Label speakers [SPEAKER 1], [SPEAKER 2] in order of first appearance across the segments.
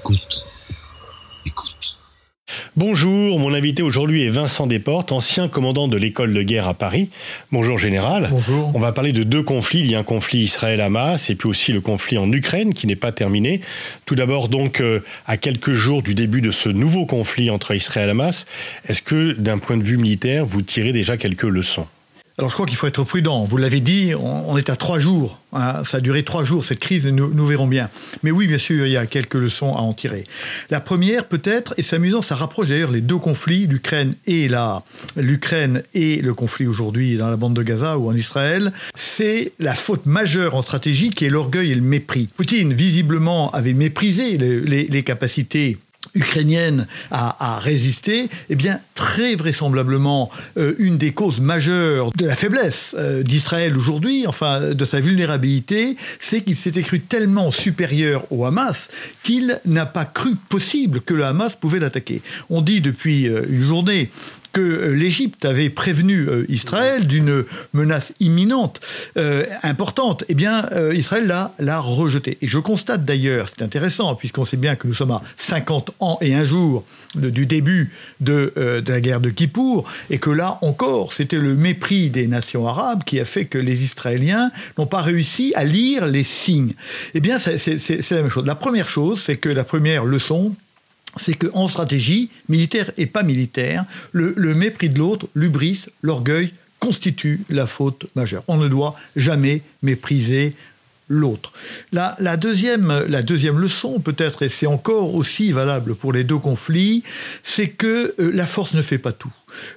[SPEAKER 1] Écoute. Écoute.
[SPEAKER 2] Bonjour, mon invité aujourd'hui est Vincent Desportes, ancien commandant de l'école de guerre à Paris. Bonjour général.
[SPEAKER 3] Bonjour.
[SPEAKER 2] On va parler de deux conflits. Il y a un conflit Israël-Hamas et puis aussi le conflit en Ukraine qui n'est pas terminé. Tout d'abord donc euh, à quelques jours du début de ce nouveau conflit entre Israël et Hamas, est-ce que d'un point de vue militaire, vous tirez déjà quelques leçons?
[SPEAKER 3] Alors je crois qu'il faut être prudent. Vous l'avez dit, on, est à trois jours. Hein. ça a duré trois jours, cette crise, nous, nous, verrons bien. Mais oui, bien sûr, il y a quelques leçons à en tirer. La première, peut-être, et c'est amusant, ça rapproche d'ailleurs les deux conflits, l'Ukraine et, et le conflit aujourd'hui dans la bande de Gaza ou en Israël, c'est la faute majeure en stratégie qui est l'orgueil et le mépris. Poutine, visiblement, avait méprisé les capacités ukrainienne à, résister, eh bien, très vraisemblablement, euh, une des causes majeures de la faiblesse euh, d'Israël aujourd'hui, enfin, de sa vulnérabilité, c'est qu'il s'était cru tellement supérieur au Hamas qu'il n'a pas cru possible que le Hamas pouvait l'attaquer. On dit depuis euh, une journée que euh, l'Égypte avait prévenu euh, Israël d'une menace imminente, euh, importante, eh bien, Israël l'a rejeté. Et je constate d'ailleurs, c'est intéressant, puisqu'on sait bien que nous sommes à 50 ans et un jour du début de, de, la guerre de Kippour, et que là encore, c'était le mépris des nations arabes qui a fait que les Israéliens n'ont pas réussi à lire les signes. Eh bien, c'est la même chose. La première chose, c'est que la première leçon, c'est qu'en stratégie, militaire et pas militaire, le, mépris de l'autre, l'ubris, l'orgueil, constitue la faute majeure. On ne doit jamais mépriser l'autre. La, deuxième, la deuxième leçon, peut-être, et c'est encore aussi valable pour les deux conflits, c'est que euh, la force ne fait pas tout.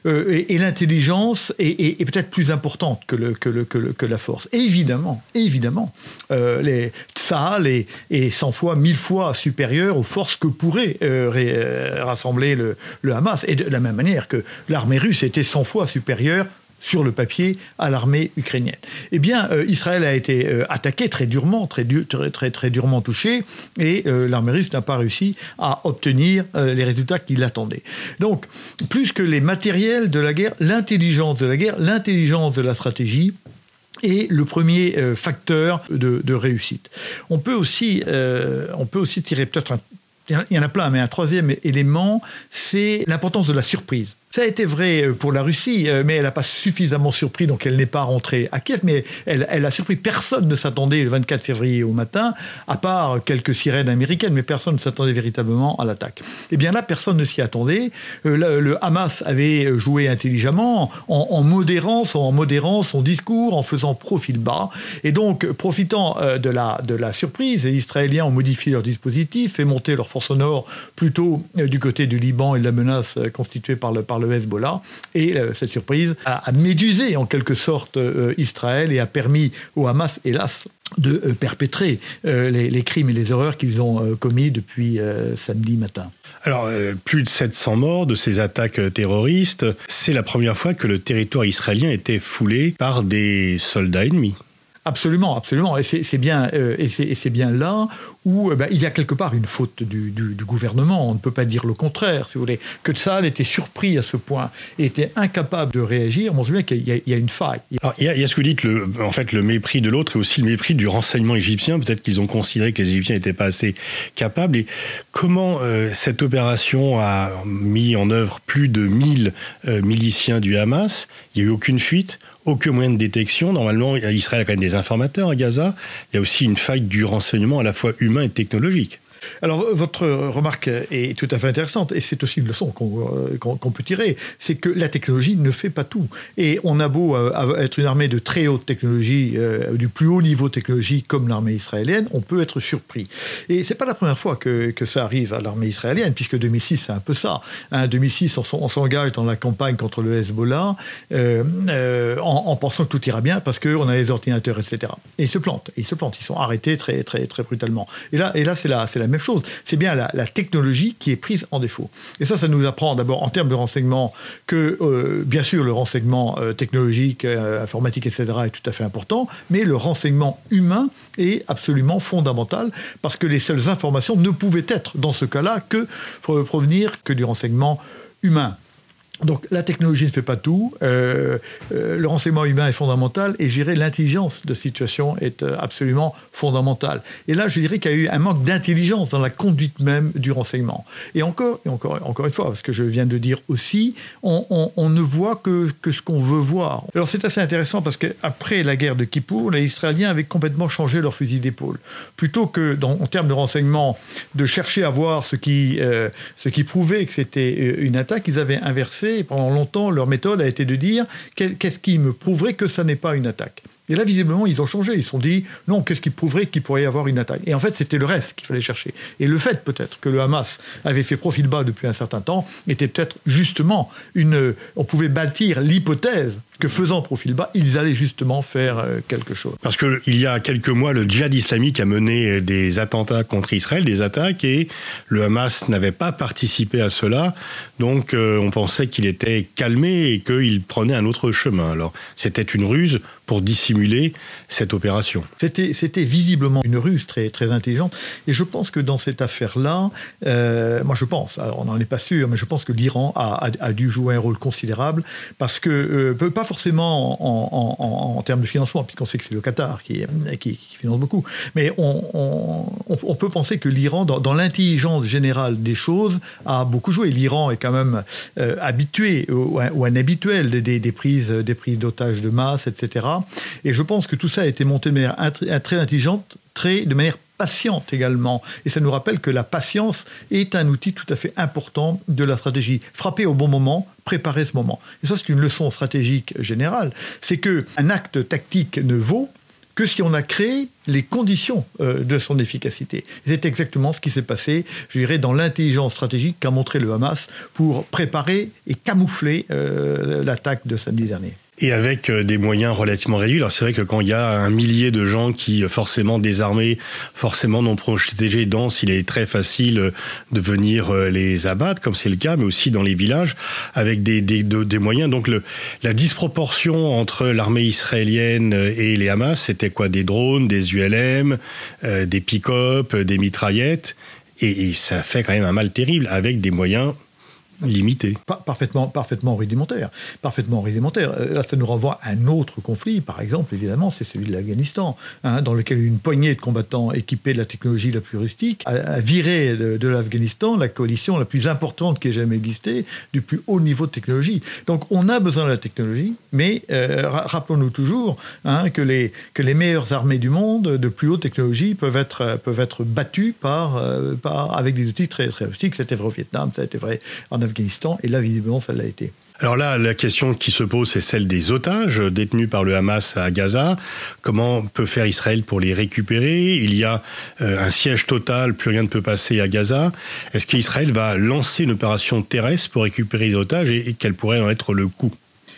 [SPEAKER 3] Euh, et, l'intelligence est, peut-être plus importante que, la force. évidemment, évidemment, euh, les, Tsahal est, est 100 fois, 1000 fois supérieur aux forces que pourrait euh, rassembler le, le, Hamas. Et de la même manière que l'armée russe était 100 fois supérieure sur le papier à l'armée ukrainienne. Eh bien, euh, Israël a été euh, attaqué très durement, très, très, très, durement touché, et euh, l'armée russe n'a pas réussi à obtenir les résultats qu'il attendait. Donc, plus que les matériels de la guerre, l'intelligence de la guerre, l'intelligence de la stratégie, est le premier facteur de, de, réussite. On peut aussi, on peut aussi tirer peut-être un il y en a plein, mais un troisième élément, c'est l'importance de la surprise. Ça a été vrai euh, pour la Russie, euh, mais elle n'a pas suffisamment surpris, donc elle n'est pas rentrée à Kiev, mais elle, a surpris. Personne ne s'attendait le 24 février au matin, à part quelques sirènes américaines, mais personne ne s'attendait véritablement à l'attaque. Eh bien là, personne ne s'y attendait. Euh, le, Hamas avait joué intelligemment, en, modérant, en modérant son discours, en faisant profil bas. Et donc, profitant de, la, de la surprise, les Israéliens ont modifié leur dispositif, fait monter leur force au nord plutôt du côté du Liban et de la menace constituée par le, par le Hezbollah. Et euh, cette surprise a, médusé en quelque sorte euh, Israël et a permis au Hamas, hélas, de euh, perpétrer les, crimes et les horreurs qu'ils ont commis depuis samedi matin.
[SPEAKER 2] Alors, plus de 700 morts de ces attaques terroristes. C'est la première fois que le territoire israélien était foulé par des soldats ennemis.
[SPEAKER 3] Absolument, absolument. Et c'est bien, euh, bien là où euh, ben, il y a quelque part une faute du, gouvernement. On ne peut pas dire le contraire, si vous voulez. Que Tsahal était surpris à ce point et était incapable de réagir. On se souvient qu'il y, a une faille.
[SPEAKER 2] il, y a, ce que vous dites, le, en fait, le mépris de l'autre et aussi le mépris du renseignement égyptien. Peut-être qu'ils ont considéré que les Égyptiens n'étaient pas assez capables. Comment euh, cette opération a mis en œuvre plus de 1000 miliciens du Hamas? Il n'y a eu aucune fuite aucun moyen de détection. Normalement, Israël a quand même des informateurs à Gaza. Il y a aussi une faille du renseignement à la fois humain et technologique.
[SPEAKER 3] Alors, votre remarque est tout à fait intéressante, et c'est aussi une leçon qu'on peut tirer, c'est que la technologie ne fait pas tout. Et on a beau euh, être une armée de très haute technologie, euh, du plus haut niveau technologique comme l'armée israélienne, on peut être surpris. Et c'est pas la première fois que, ça arrive à l'armée israélienne, puisque 2006, c'est un peu ça. En hein, 2006, on, s'engage dans la campagne contre le Hezbollah euh, en, pensant que tout ira bien parce qu'on a les ordinateurs, etc. Et ils se plantent, ils se plantent, ils sont arrêtés très, très, très brutalement. Et là, et là c'est la, la chose. C'est bien la, technologie qui est prise en défaut. Et ça, ça nous apprend d'abord en termes de renseignement que, euh, bien sûr, le renseignement euh, technologique, euh, informatique, etc. est tout à fait important, mais le renseignement humain est absolument fondamental parce que les seules informations ne pouvaient être, dans ce cas-là, que provenir que du renseignement humain. Donc la technologie ne fait pas tout. Euh, euh, le renseignement humain est fondamental et je l'intelligence de situation est euh, absolument fondamentale. Et là, je dirais qu'il y a eu un manque d'intelligence dans la conduite même du renseignement. Et encore, encore, encore une fois, parce que je viens de dire aussi, on, ne voit que, ce qu'on veut voir. Alors c'est assez intéressant parce qu'après la guerre de Kippour, les Israéliens avaient complètement changé leur fusil d'épaule. Plutôt que, en termes de renseignement, de chercher à voir ce qui prouvait que c'était une attaque, ils avaient inversé pendant longtemps, leur méthode a été de dire qu'est-ce qui me prouverait que ça n'est pas une attaque et là, visiblement, ils ont changé. Ils se sont dit, non, qu'est-ce qui prouverait qu'il pourrait y avoir une attaque? Et en fait, c'était le reste qu'il fallait chercher. Et le fait, peut-être, que le Hamas avait fait profil bas depuis un certain temps, était peut-être justement une. On pouvait bâtir l'hypothèse que faisant profil bas, ils allaient justement faire euh, quelque chose.
[SPEAKER 2] Parce qu'il y a quelques mois, le djihad islamique a mené des attentats contre Israël, des attaques, et le Hamas n'avait pas participé à cela. Donc euh, on pensait qu'il était calmé et qu'il prenait un autre chemin. Alors c'était une ruse pour dissimuler cette opération.
[SPEAKER 3] C'était, c'était visiblement une ruse très, très intelligente. Et je pense que dans cette affaire-là, euh, moi je pense, alors on n'en est pas sûr, mais je pense que l'Iran a, a, dû jouer un rôle considérable parce que, euh, pas forcément en, termes de financement, puisqu'on sait que c'est le Qatar qui, qui, finance beaucoup, mais on, peut penser que l'Iran, dans, l'intelligence générale des choses, a beaucoup joué. L'Iran est quand même euh, habitué ou, un habituel des, des prises, des prises d'otages de masse, etc. Et je pense que tout ça a été monté de manière très intelligente, très, de manière patiente également. Et ça nous rappelle que la patience est un outil tout à fait important de la stratégie. Frapper au bon moment, préparer ce moment. Et ça, c'est une leçon stratégique générale. C'est qu'un acte tactique ne vaut que si on a créé les conditions euh, de son efficacité. C'est exactement ce qui s'est passé, je dirais, dans l'intelligence stratégique qu'a montré le Hamas pour préparer et camoufler euh, l'attaque de samedi dernier.
[SPEAKER 2] Et avec euh, des moyens relativement réduits. Alors c'est vrai que quand il y a un millier de gens qui, euh, forcément désarmés, forcément non protégés, denses, il est très facile euh, de venir les abattre, comme c'est le cas, mais aussi dans les villages, avec des, des, des moyens. Donc le, la disproportion entre l'armée israélienne et les Hamas, c'était quoi? Des drones, des ULM, des pick-up, des mitraillettes. Et, et ça fait quand même un mal terrible, avec des moyens limité.
[SPEAKER 3] parfaitement, parfaitement rudimentaire. Parfaitement rudimentaire. Euh, là, ça nous renvoie à un autre conflit, par exemple, évidemment, c'est celui de l'Afghanistan, hein, dans lequel une poignée de combattants équipés de la technologie la plus rustique a, viré de, l'Afghanistan la coalition la plus importante qui ait jamais existé, du plus haut niveau de technologie. Donc, on a besoin de la technologie, mais euh, rappelons-nous toujours hein, que, les, que les meilleures armées du monde de plus haute technologie peuvent être, peuvent être battues par, euh, par, avec des outils très, très rustiques. C'était vrai au Vietnam, ça a été vrai en Afghanistan Et là, visiblement, ça l'a été.
[SPEAKER 2] Alors là, la question qui se pose, c'est celle des otages détenus par le Hamas à Gaza. Comment peut faire Israël pour les récupérer? Il y a euh, un siège total, plus rien ne peut passer à Gaza. Est-ce qu'Israël va lancer une opération terrestre pour récupérer les otages et, quel pourrait en être le coût?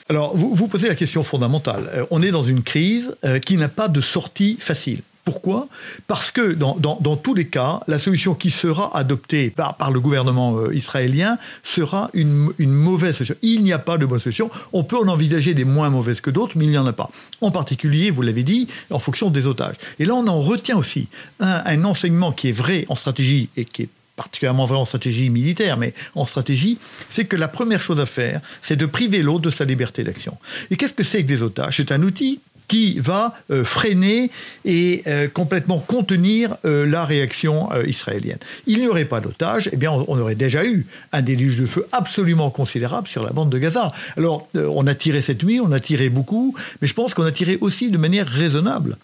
[SPEAKER 3] Alors, vous, vous posez la question fondamentale. Euh, on est dans une crise euh, qui n'a pas de sortie facile. Pourquoi? Parce que dans, tous les cas, la solution qui sera adoptée par, le gouvernement euh, israélien sera une, mauvaise solution. Il n'y a pas de bonne solution. On peut en envisager des moins mauvaises que d'autres, mais il n'y en a pas. En particulier, vous l'avez dit, en fonction des otages. Et là, on en retient aussi un, enseignement qui est vrai en stratégie et qui est particulièrement vrai en stratégie militaire, mais en stratégie, c'est que la première chose à faire, c'est de priver l'autre de sa liberté d'action. Et qu'est-ce que c'est que des otages? C'est un outil qui va euh, freiner et euh, complètement contenir euh, la réaction israélienne. Il n'y aurait pas d'otages, eh bien on, aurait déjà eu un déluge de feu absolument considérable sur la bande de Gaza. Alors on a tiré cette nuit, on a tiré beaucoup, mais je pense qu'on a tiré aussi de manière raisonnable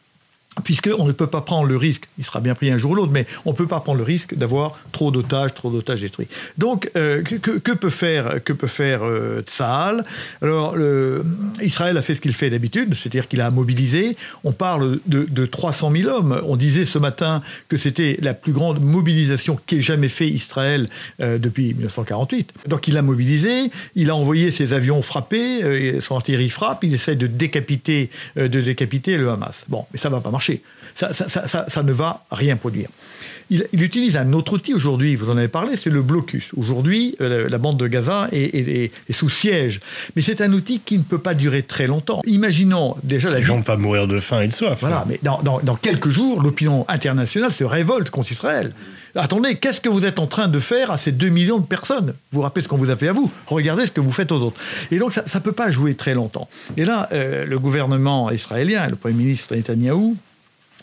[SPEAKER 3] puisqu'on ne peut pas prendre le risque, il sera bien pris un jour ou l'autre, mais on ne peut pas prendre le risque d'avoir trop d'otages, trop d'otages détruits. Donc, euh, que, peut faire, que peut faire euh, Alors, Israël a fait ce qu'il fait d'habitude, c'est-à-dire qu'il a mobilisé. On parle de, 300 000 hommes. On disait ce matin que c'était la plus grande mobilisation qu'ait jamais fait Israël euh, depuis 1948. Donc, il a mobilisé, il a envoyé ses avions frapper, son artillerie frappe, il essaie de décapiter, de décapiter le Hamas. Bon, mais ça ne va pas marcher. Ça, ne va rien produire. Il, utilise un autre outil aujourd'hui, vous en avez parlé, c'est le blocus. Aujourd'hui, euh, la bande de Gaza est, sous siège. Mais c'est un outil qui ne peut pas durer très longtemps. Imaginons déjà la...
[SPEAKER 2] Les gens ne pas mourir de faim et de soif.
[SPEAKER 3] Voilà, mais dans, quelques jours, l'opinion internationale se révolte contre Israël. Attendez, qu'est-ce que vous êtes en train de faire à ces 2 millions de personnes? Vous vous rappelez ce qu'on vous a fait à vous? Regardez ce que vous faites aux autres. Et donc, ça ne peut pas jouer très longtemps. Et là, euh, le gouvernement israélien, le Premier ministre Netanyahou,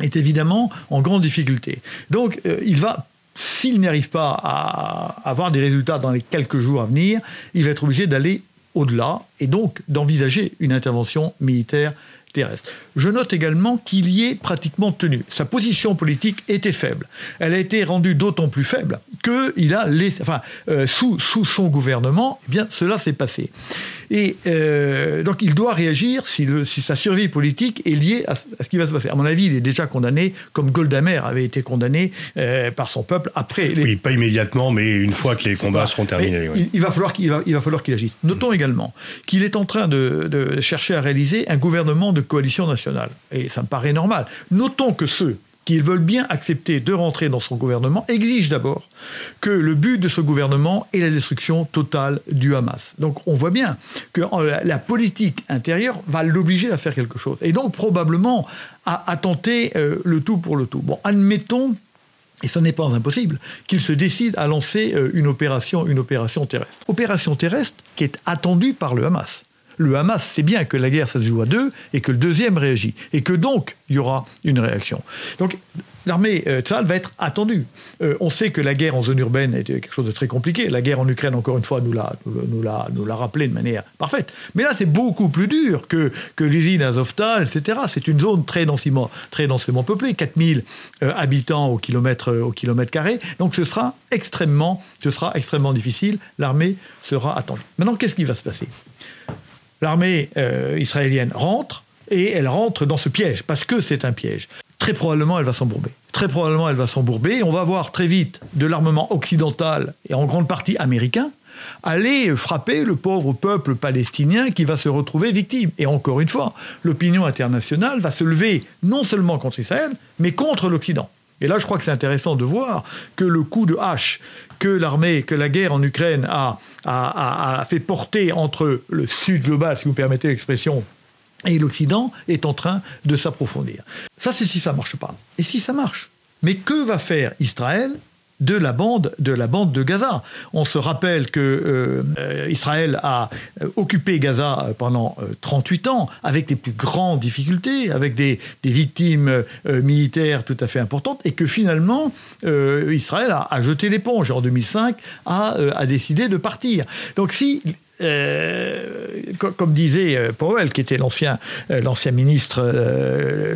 [SPEAKER 3] est évidemment en grande difficulté. Donc, euh, il va s'il n'arrive pas à avoir des résultats dans les quelques jours à venir, il va être obligé d'aller au-delà et donc d'envisager une intervention militaire terrestre. Je note également qu'il y est pratiquement tenu. Sa position politique était faible. Elle a été rendue d'autant plus faible qu'il a laissé, enfin, euh, sous, son gouvernement, eh bien, cela s'est passé. Et euh, donc il doit réagir si, le, si, sa survie politique est liée à, ce qui va se passer. À mon avis, il est déjà condamné, comme Goldamer avait été condamné euh, par son peuple après.
[SPEAKER 2] Les... Oui, pas immédiatement, mais une fois que les combats seront terminés.
[SPEAKER 3] Il, va falloir qu'il va, il va falloir qu'il agisse. Notons également qu'il est en train de, de chercher à réaliser un gouvernement de coalition nationale. Et ça me paraît normal. Notons que ceux qui veulent bien accepter de rentrer dans son gouvernement exigent d'abord que le but de ce gouvernement est la destruction totale du Hamas. Donc on voit bien que la politique intérieure va l'obliger à faire quelque chose. Et donc probablement à, tenter euh, le tout pour le tout. Bon, admettons et ce n'est pas impossible, qu'il se décide à lancer euh, une une opération terrestre. Opération terrestre qui est attendue par le Hamas le Hamas sait bien que la guerre, ça se joue à deux, et que le deuxième réagit, et que donc il y aura une réaction. Donc l'armée euh, va être attendue. Euh, on sait que la guerre en zone urbaine est quelque chose de très compliqué. La guerre en Ukraine, encore une fois, nous l'a, nous l'a, nous l'a rappelé de manière parfaite. Mais là, c'est beaucoup plus dur que, l'usine Azovtal, etc. C'est une zone très densément, très densément peuplée, 4000 euh, habitants au kilomètre, au kilomètre carré. Donc ce sera extrêmement, ce sera extrêmement difficile. L'armée sera attendue. Maintenant, qu'est-ce qui va se passer? L'armée euh, israélienne rentre et elle rentre dans ce piège, parce que c'est un piège. Très probablement, elle va s'embourber. Très probablement, elle va s'embourber. On va voir très vite de l'armement occidental et en grande partie américain aller frapper le pauvre peuple palestinien qui va se retrouver victime. Et encore une fois, l'opinion internationale va se lever non seulement contre Israël, mais contre l'Occident. Et là, je crois que c'est intéressant de voir que le coup de hache que l'armée, que la guerre en Ukraine a, a, fait porter entre le Sud global, si vous permettez l'expression, et l'Occident est en train de s'approfondir. Ça, c'est si ça marche pas. Et si ça marche Mais que va faire Israël de la bande de la bande de Gaza. On se rappelle que euh, Israël a euh, occupé Gaza pendant 38 euh, ans avec les plus grandes difficultés, avec des, victimes militaires tout à fait importantes, et que finalement Israël a, jeté l'éponge en 2005, a, a décidé de partir. Donc si euh, comme disait euh, Powell, qui était l'ancien euh, l'ancien ministre,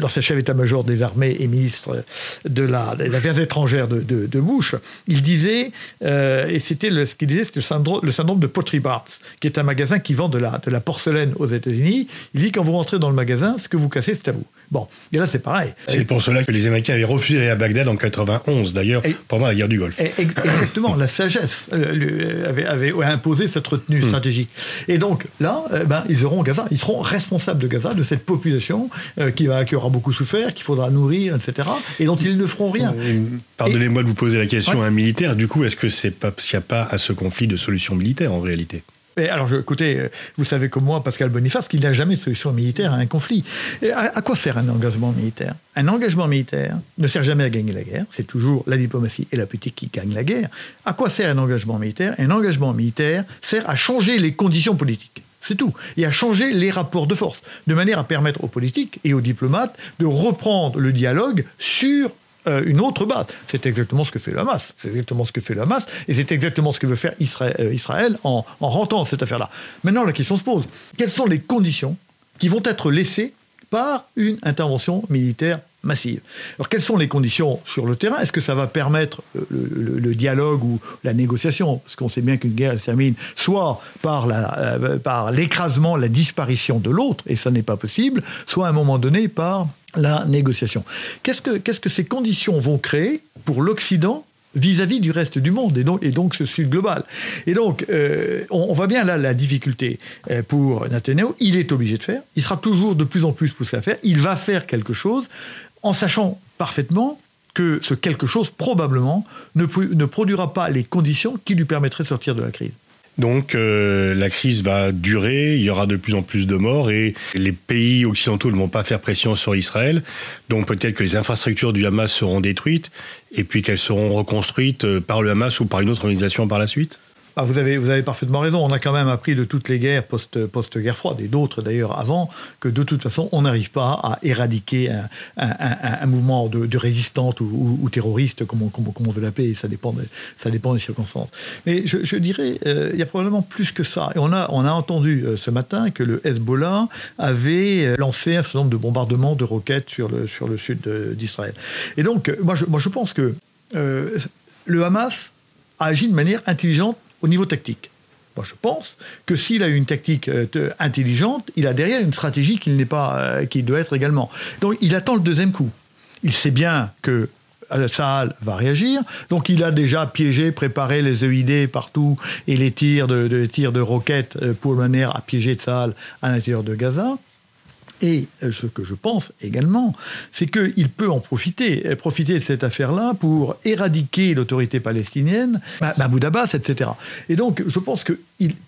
[SPEAKER 3] l'ancien chef d'état-major des armées et ministre de la, des affaires étrangères de, de, Bush, il disait, et c'était ce qu'il disait, c'était le syndrome, le syndrome de Pottery Barts, qui est un magasin qui vend de la, de la porcelaine aux États-Unis. Il dit quand vous rentrez dans le magasin, ce que vous cassez, c'est à vous. Bon, et là c'est pareil.
[SPEAKER 2] C'est pour cela que les Américains avaient refusé d'aller à Bagdad en 91, d'ailleurs, pendant la guerre du Golfe.
[SPEAKER 3] Exactement, la sagesse avait, avait, imposé cette retenue hmm. Stratégique. Et donc là, eh ben, ils auront Gaza, ils seront responsables de Gaza, de cette population euh, qui, va, qui aura beaucoup souffert, qu'il faudra nourrir, etc. Et dont ils ne feront rien.
[SPEAKER 2] Pardonnez-moi de vous poser la question à un militaire. Du coup, est-ce que c'est pas s'il n'y a pas à ce conflit de solution militaire en réalité?
[SPEAKER 3] Alors, je, écoutez, euh, vous savez comme moi, Pascal Boniface, qu'il n'y a jamais de solution militaire à un conflit. à, quoi sert un engagement militaire? Un engagement militaire ne sert jamais à gagner la guerre. C'est toujours la diplomatie et la politique qui gagnent la guerre. À quoi sert un engagement militaire? Un engagement militaire sert à changer les conditions politiques. C'est tout. Et à changer les rapports de force, de manière à permettre aux politiques et aux diplomates de reprendre le dialogue sur euh, une autre base. C'est exactement ce que fait le Hamas. C'est exactement ce que fait le Hamas. Et c'est exactement ce que veut faire Israël, euh, Israël en, en rentrant cette affaire-là. Maintenant, la question se pose. Quelles sont les conditions qui vont être laissées par une intervention militaire massive? Alors quelles sont les conditions sur le terrain? Est-ce que ça va permettre euh, le, dialogue ou la négociation? Parce qu'on sait bien qu'une guerre elle termine soit la, par l'écrasement, la disparition de l'autre, et ça n'est pas possible, soit à un moment donné par la négociation. Qu'est-ce que, qu'est-ce que ces conditions vont créer pour l'Occident vis-à-vis du reste du monde et donc, et donc ce Sud global? Et donc, euh, on, voit bien là la difficulté euh, pour Netanyahu. Il est obligé de faire. Il sera toujours de plus en plus poussé à faire. Il va faire quelque chose en sachant parfaitement que ce quelque chose, probablement, ne, ne produira pas les conditions qui lui permettraient de sortir de la crise.
[SPEAKER 2] Donc euh, la crise va durer, il y aura de plus en plus de morts et les pays occidentaux ne vont pas faire pression sur Israël. Donc peut-être que les infrastructures du Hamas seront détruites et puis qu'elles seront reconstruites euh, par le Hamas ou par une autre organisation par la suite
[SPEAKER 3] ah, vous, avez, parfaitement raison. On a quand même appris de toutes les guerres post-guerre froide, et d'autres d'ailleurs avant, que de toute façon, on n'arrive pas à éradiquer un, mouvement de, résistante ou, terroriste, comme on, veut l'appeler. Ça dépend, ça dépend des circonstances. Mais je, dirais, euh, il y a probablement plus que ça. Et on a, entendu euh, ce matin que le Hezbollah avait euh, lancé un certain nombre de bombardements de roquettes sur le, sud d'Israël. Et donc, moi, je pense que le Hamas a agi de manière intelligente au niveau tactique. Moi, je pense que s'il a une tactique euh, intelligente, il a derrière une stratégie qu'il n'est pas, euh, qui doit être également. Donc, il attend le deuxième coup. Il sait bien que Sahel va réagir. Donc il a déjà piégé, préparé les EID partout et les tirs de, tirs de roquettes euh, pour manière à piéger Sahel à l'intérieur de Gaza. Et euh, ce que je pense également, c'est qu'il peut en profiter, euh, profiter de cette affaire-là pour éradiquer l'autorité palestinienne, Mahmoud Abbas, etc. Et donc, je pense que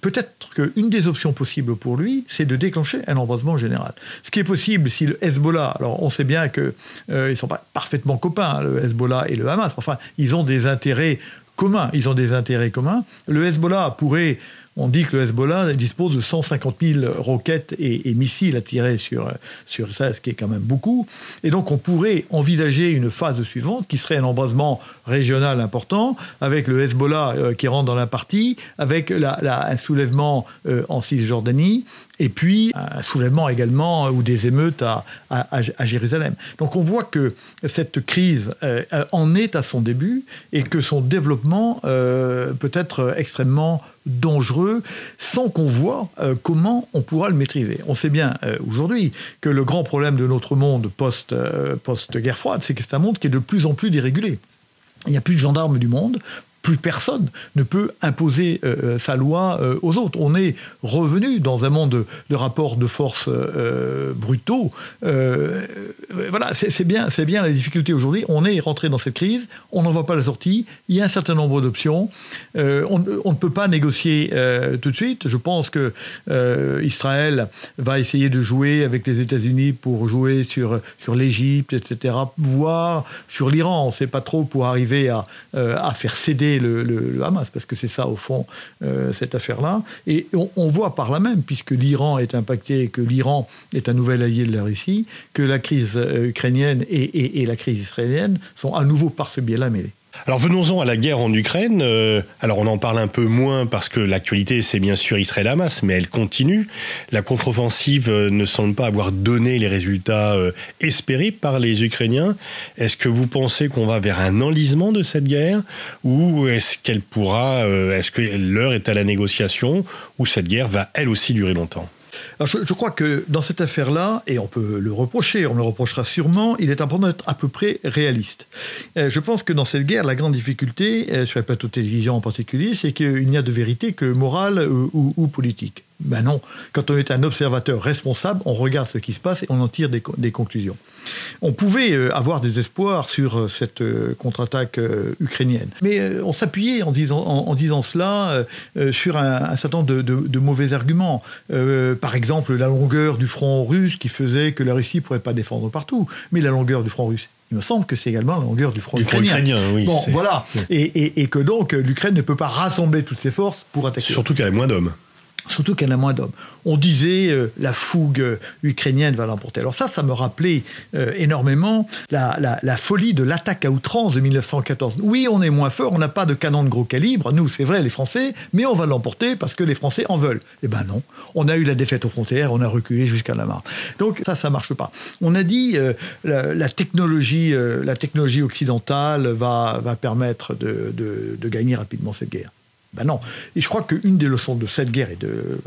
[SPEAKER 3] peut-être qu'une des options possibles pour lui, c'est de déclencher un embrasement général. Ce qui est possible si le Hezbollah, alors on sait bien qu'ils euh, ne sont pas parfaitement copains, hein, le Hezbollah et le Hamas, enfin, ils ont des intérêts communs, ils ont des intérêts communs. Le Hezbollah pourrait on dit que le Hezbollah dispose de 150 000 roquettes et, missiles à tirer sur, sur ça, ce qui est quand même beaucoup. Et donc on pourrait envisager une phase suivante qui serait un embrasement régional important, avec le Hezbollah euh, qui rentre dans la partie, avec un soulèvement euh, en Cisjordanie, et puis un soulèvement également ou des émeutes à, à, Jérusalem. Donc on voit que cette crise euh, en est à son début et que son développement peut être extrêmement dangereux sans qu'on voit euh, comment on pourra le maîtriser. On sait bien euh, aujourd'hui que le grand problème de notre monde post, euh, post-guerre froide, c'est que c'est un monde qui est de plus en plus dérégulé. Il n'y a plus de gendarmes du monde, plus personne ne peut imposer euh, sa loi euh, aux autres. On est revenu dans un monde de, rapports de force euh, brutaux. voilà, c'est bien, bien la difficulté aujourd'hui. On est rentré dans cette crise, on n'en voit pas la sortie. Il y a un certain nombre d'options. On, ne peut pas négocier tout de suite. Je pense que Israël va essayer de jouer avec les États-Unis pour jouer sur sur l'Égypte, etc., voire sur l'Iran. On ne sait pas trop pour arriver à faire céder le, Hamas, parce que c'est ça, au fond, euh, cette affaire-là. Et on, voit par là même, puisque l'Iran est impacté et que l'Iran est un nouvel allié de la Russie, que la crise euh, ukrainienne et la crise israélienne sont à nouveau par ce biais-là mêlées.
[SPEAKER 2] Alors venons-en à la guerre en Ukraine. Euh, alors on en parle un peu moins parce que l'actualité c'est bien sûr Israël-Hamas, mais elle continue. La contre-offensive euh, ne semble pas avoir donné les résultats euh, espérés par les Ukrainiens. Est-ce que vous pensez qu'on va vers un enlisement de cette guerre ou est-ce qu'elle pourra, est-ce que l'heure est à la négociation ou cette guerre va elle aussi durer longtemps?
[SPEAKER 3] Je, crois que dans cette affaire-là, et on peut le reprocher, on le reprochera sûrement, il est important d'être à peu près réaliste. Euh, je pense que dans cette guerre, la grande difficulté, euh, sur les plateaux de télévision en particulier, c'est qu'il n'y a de vérité que morale ou politique. Ben non, quand on est un observateur responsable, on regarde ce qui se passe et on en tire des, conclusions. On pouvait euh, avoir des espoirs sur euh, cette euh, contre-attaque ukrainienne, mais on s'appuyait en disant, en, disant cela sur un, certain nombre de, mauvais arguments. par exemple, la longueur du front russe qui faisait que la Russie ne pourrait pas défendre partout, mais la longueur du front russe. Il me semble que c'est également la longueur du front ukrainien.
[SPEAKER 2] oui,
[SPEAKER 3] bon, voilà. Et, et, que donc l'Ukraine ne peut pas rassembler toutes ses forces pour attaquer.
[SPEAKER 2] Surtout qu'elle a moins d'hommes
[SPEAKER 3] surtout qu'elle a moins d'hommes. On disait euh, la fougue euh, ukrainienne va l'emporter. Alors ça, ça me rappelait euh, énormément la, folie de l'attaque à outrance de 1914. Oui, on est moins fort, on n'a pas de canon de gros calibre, nous c'est vrai les Français, mais on va l'emporter parce que les Français en veulent. Eh ben non, on a eu la défaite aux frontières, on a reculé jusqu'à la Marne. Donc ça, ça marche pas. On a dit la, technologie, occidentale va, permettre de gagner rapidement cette guerre. Ben non. Et je crois qu'une des leçons de cette guerre et de,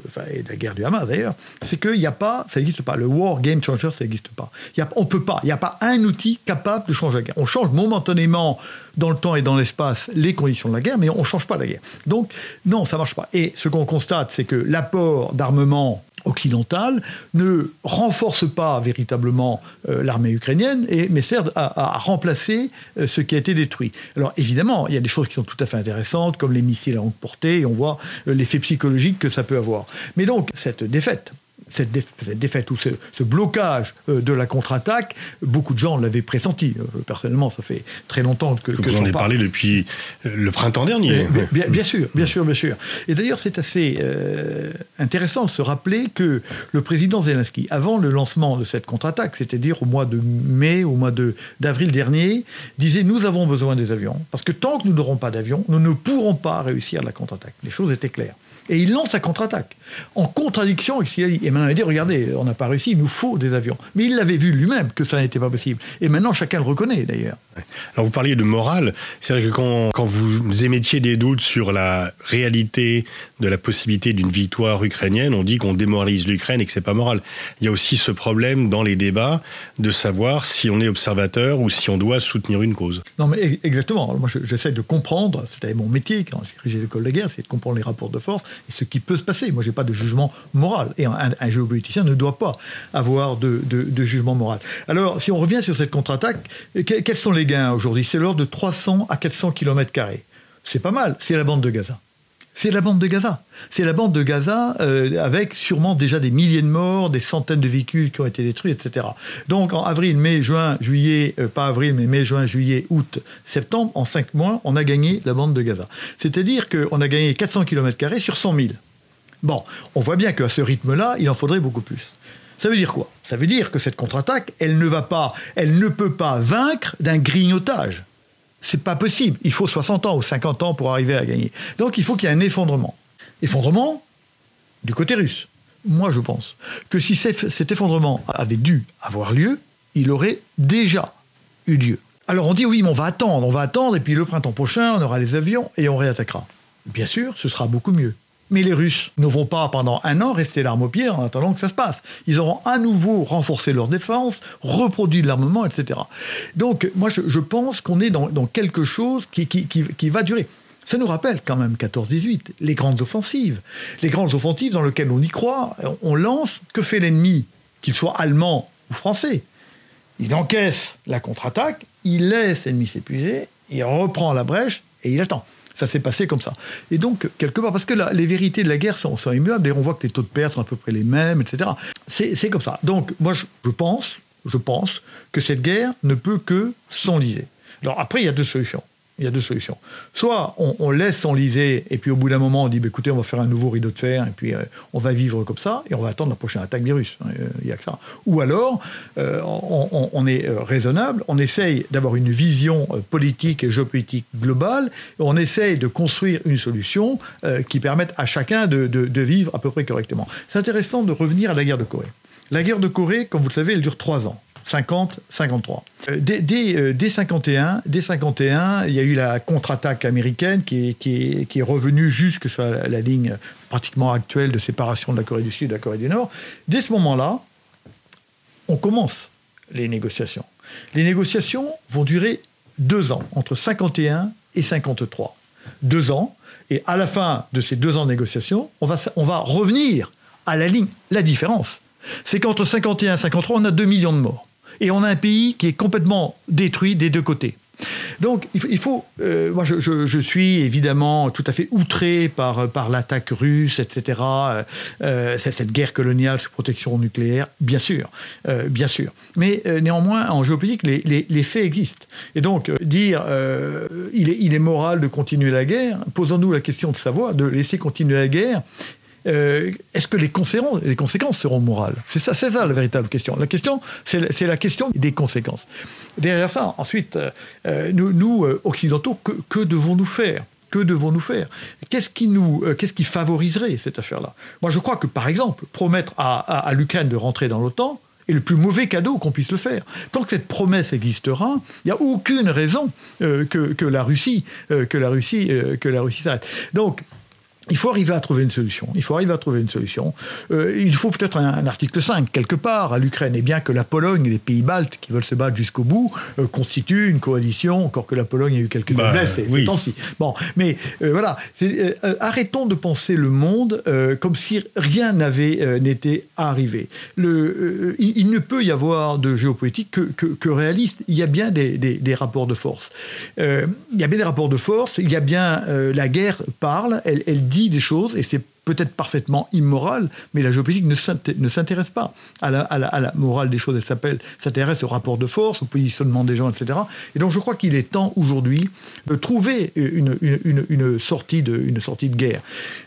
[SPEAKER 3] la guerre du Hamas d'ailleurs, c'est qu'il n'y a pas, ça n'existe pas. Le war game changer, ça n'existe pas. Il y a, on peut pas. Il n'y a pas un outil capable de changer la guerre. On change momentanément dans le temps et dans l'espace les conditions de la guerre, mais on ne change pas la guerre. Donc non, ça marche pas. Et ce qu'on constate, c'est que l'apport d'armement occidentale ne renforce pas véritablement euh, l'armée ukrainienne, et, mais sert à, remplacer euh, ce qui a été détruit. Alors évidemment, il y a des choses qui sont tout à fait intéressantes, comme les missiles à longue portée, et on voit euh, l'effet psychologique que ça peut avoir. Mais donc, cette défaite cette, défaite ou ce, blocage euh, de la contre-attaque, beaucoup de gens l'avaient pressenti. Euh, personnellement, ça fait très longtemps que,
[SPEAKER 2] que, vous en avez parlé depuis euh, le printemps dernier.
[SPEAKER 3] bien, sûr, bien sûr, bien sûr. Et d'ailleurs, c'est assez intéressant de se rappeler que le président Zelensky, avant le lancement de cette contre-attaque, c'est-à-dire au mois de mai, au mois d'avril dernier, disait nous avons besoin des avions parce que tant que nous n'aurons pas d'avions, nous ne pourrons pas réussir la contre-attaque. Les choses étaient claires. Et il lance sa contre-attaque, en contradiction avec ce qu'il a dit. Et maintenant, il dit, regardez, on n'a pas réussi, il nous faut des avions. Mais il l'avait vu lui-même que ça n'était pas possible. Et maintenant, chacun le reconnaît, d'ailleurs.
[SPEAKER 2] Alors, vous parliez de morale. C'est vrai que quand, quand, vous émettiez des doutes sur la réalité de la possibilité d'une victoire ukrainienne, on dit qu'on démoralise l'Ukraine et que c'est pas moral. Il y a aussi ce problème dans les débats de savoir si on est observateur ou si on doit soutenir une cause.
[SPEAKER 3] Non, mais exactement. moi, j'essaie de comprendre, c'était mon métier quand j'ai dirigé l'école de guerre, c'est de comprendre les rapports de force ce qui peut se passer. Moi, je n'ai pas de jugement moral. Et un, géopoliticien ne doit pas avoir de, jugement moral. Alors, si on revient sur cette contre-attaque, quels sont les gains aujourd'hui? C'est l'ordre de 300 à 400 km. C'est pas mal, c'est la bande de Gaza. C'est la bande de Gaza. C'est la bande de Gaza euh, avec sûrement déjà des milliers de morts, des centaines de véhicules qui ont été détruits, etc. Donc en avril, mai, juin, juillet, euh, pas avril, mais mai, juin, juillet, août, septembre, en cinq mois, on a gagné la bande de Gaza. C'est-à-dire qu'on a gagné 400 km sur 100 000. Bon, on voit bien qu'à ce rythme-là, il en faudrait beaucoup plus. Ça veut dire quoi? Ça veut dire que cette contre-attaque, elle ne va pas, elle ne peut pas vaincre d'un grignotage. C'est pas possible. Il faut 60 ans ou 50 ans pour arriver à gagner. Donc il faut qu'il y ait un effondrement. Effondrement du côté russe. Moi, je pense que si cet effondrement avait dû avoir lieu, il aurait déjà eu lieu. Alors on dit oui, mais on va attendre, on va attendre, et puis le printemps prochain, on aura les avions et on réattaquera. Bien sûr, ce sera beaucoup mieux. Mais les Russes ne vont pas pendant un an rester l'arme au pied en attendant que ça se passe. Ils auront à nouveau renforcé leur défense, reproduit de l'armement, etc. Donc moi je, pense qu'on est dans, quelque chose qui, qui, va durer. Ça nous rappelle quand même 14-18, les grandes offensives. Les grandes offensives dans lesquelles on y croit, on lance, que fait l'ennemi, qu'il soit allemand ou français? Il encaisse la contre-attaque, il laisse l'ennemi s'épuiser, il reprend la brèche et il attend. Ça s'est passé comme ça. Et donc, quelque part, parce que les vérités de la guerre sont, immuables, on voit que les taux de perte sont à peu près les mêmes, etc. C'est comme ça. Donc, moi, je, je pense, je pense que cette guerre ne peut que s'enliser. Alors, après, il y a deux solutions il y a deux solutions. Soit on, laisse s'enliser, et puis au bout d'un moment, on dit bah, écoutez, on va faire un nouveau rideau de fer, et puis euh, on va vivre comme ça, et on va attendre la prochaine attaque virus. Euh, il n'y a que ça. Ou alors, euh, on, est raisonnable, on essaye d'avoir une vision politique et géopolitique globale, on essaye de construire une solution qui permette à chacun de, de vivre à peu près correctement. C'est intéressant de revenir à la guerre de Corée. La guerre de Corée, comme vous le savez, elle dure trois ans. 50, 53. Euh, dès, dès, 51, dès 51, il y a eu la contre-attaque américaine qui est, qui, est, revenue jusque sur la, ligne pratiquement actuelle de séparation de la Corée du Sud et de la Corée du Nord. Dès ce moment-là, on commence les négociations. Les négociations vont durer deux ans, entre 51 et 53. Deux ans. Et à la fin de ces deux ans de négociations, on va, on va revenir à la ligne. La différence, c'est qu'entre 51 et 53, on a 2 millions de morts et on a un pays qui est complètement détruit des deux côtés. Donc il faut, euh, moi je, suis évidemment tout à fait outré par, par l'attaque russe, etc. Euh, euh cette guerre coloniale sous protection nucléaire, bien sûr, bien sûr. Mais néanmoins, en géopolitique, les, les, faits existent. Et donc dire il, est, il est moral de continuer la guerre, posons-nous la question de savoir, de laisser continuer la guerre, euh, est-ce que les conséquences, seront morales? C'est ça, c'est ça la véritable question. La question, c'est la question des conséquences. Derrière ça, ensuite, euh, euh, nous, occidentaux, que, devons-nous faire? Que devons-nous faire? Qu'est-ce qui qui favoriserait cette affaire-là? Moi, je crois que, par exemple, promettre à, l'Ukraine de rentrer dans l'OTAN est le plus mauvais cadeau qu'on puisse le faire. Tant que cette promesse existera, il n'y a aucune raison que, la Russie, que la Russie, que la Russie s'arrête. Donc, il faut arriver à trouver une solution. Il faut arriver à trouver une solution. Euh, il faut peut-être un, article 5 quelque part à l'Ukraine. Et bien que la Pologne et les pays baltes qui veulent se battre jusqu'au bout euh, constituent une coalition, encore que la Pologne a eu quelques bah, faiblesses ces temps-ci. Bon, mais euh, voilà, arrêtons de penser le monde comme si rien n'avait n'était arrivé. Le, il, ne peut y avoir de géopolitique que, que, réaliste. Il y a bien des, des, rapports de force. il y a bien des rapports de force. Il y a bien la guerre parle. Elle, elle dit des choses, et c'est peut-être parfaitement immoral, mais la géopolitique ne s'intéresse pas à la, morale des choses. Elle s'intéresse au rapport de force, au positionnement des gens, etc. Et donc je crois qu'il est temps aujourd'hui de trouver une, sortie de, une sortie de guerre.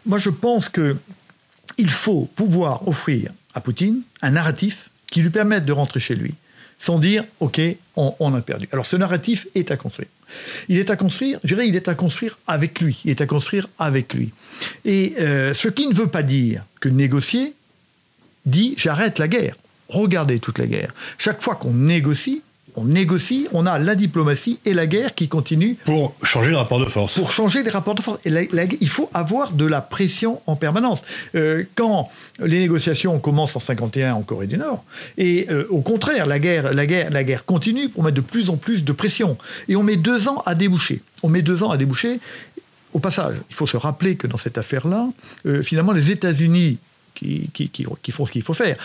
[SPEAKER 3] Moi je pense qu'il faut pouvoir offrir à Poutine un narratif qui lui permette de rentrer chez lui sans dire OK, on a perdu. Alors ce narratif est à construire. Il est à construire, je dirais, il est à construire avec lui. Il est à construire avec lui. Et euh, ce qui ne veut pas dire que négocier dit j'arrête la guerre. Regardez toute la guerre. Chaque fois qu'on négocie, on négocie, on a la diplomatie et la guerre qui continue.
[SPEAKER 2] Pour changer les rapports de force.
[SPEAKER 3] Pour changer les rapports de force. Et il faut avoir de la pression en permanence. Euh, quand les négociations commencent en 51 en Corée du Nord, et euh, au contraire, la guerre, la, guerre, la guerre continue pour mettre de plus en plus de pression. Et on met deux ans à déboucher. On met deux ans à déboucher. Au passage, il faut se rappeler que dans cette affaire-là, euh, finalement, les États-Unis qui, qui, qui, font ce qu'il faut faire,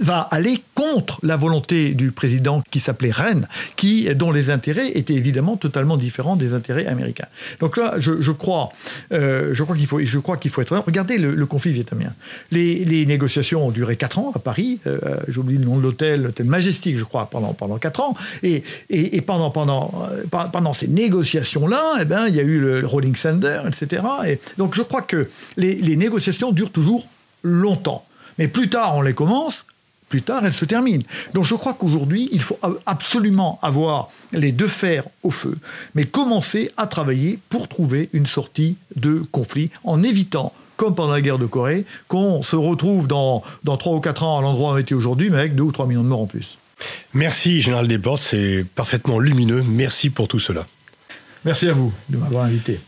[SPEAKER 3] va aller contre la volonté du président qui s'appelait Rennes, qui, dont les intérêts étaient évidemment totalement différents des intérêts américains. Donc là, je, crois, euh, je crois qu'il faut, je crois qu'il faut être. Regardez le, conflit vietnamien. Les, négociations ont duré 4 ans à Paris. Euh, J'oublie le nom de l'hôtel, l'hôtel Majestic, je crois, pendant pendant quatre ans. Et, et, pendant pendant euh, pendant ces négociations-là, eh ben, il y a eu le, Rolling Thunder, etc. Et donc je crois que les, les négociations durent toujours longtemps. Mais plus tard on les commence, plus tard, elle se termine. Donc je crois qu'aujourd'hui, il faut absolument avoir les deux fers au feu, mais commencer à travailler pour trouver une sortie de conflit en évitant comme pendant la guerre de Corée, qu'on se retrouve dans, dans 3 ou 4 ans à l'endroit où on était aujourd'hui, mais avec 2 ou 3 millions de morts en plus.
[SPEAKER 2] Merci, Général Desportes, c'est parfaitement lumineux. Merci pour tout cela.
[SPEAKER 3] Merci à vous de m'avoir invité.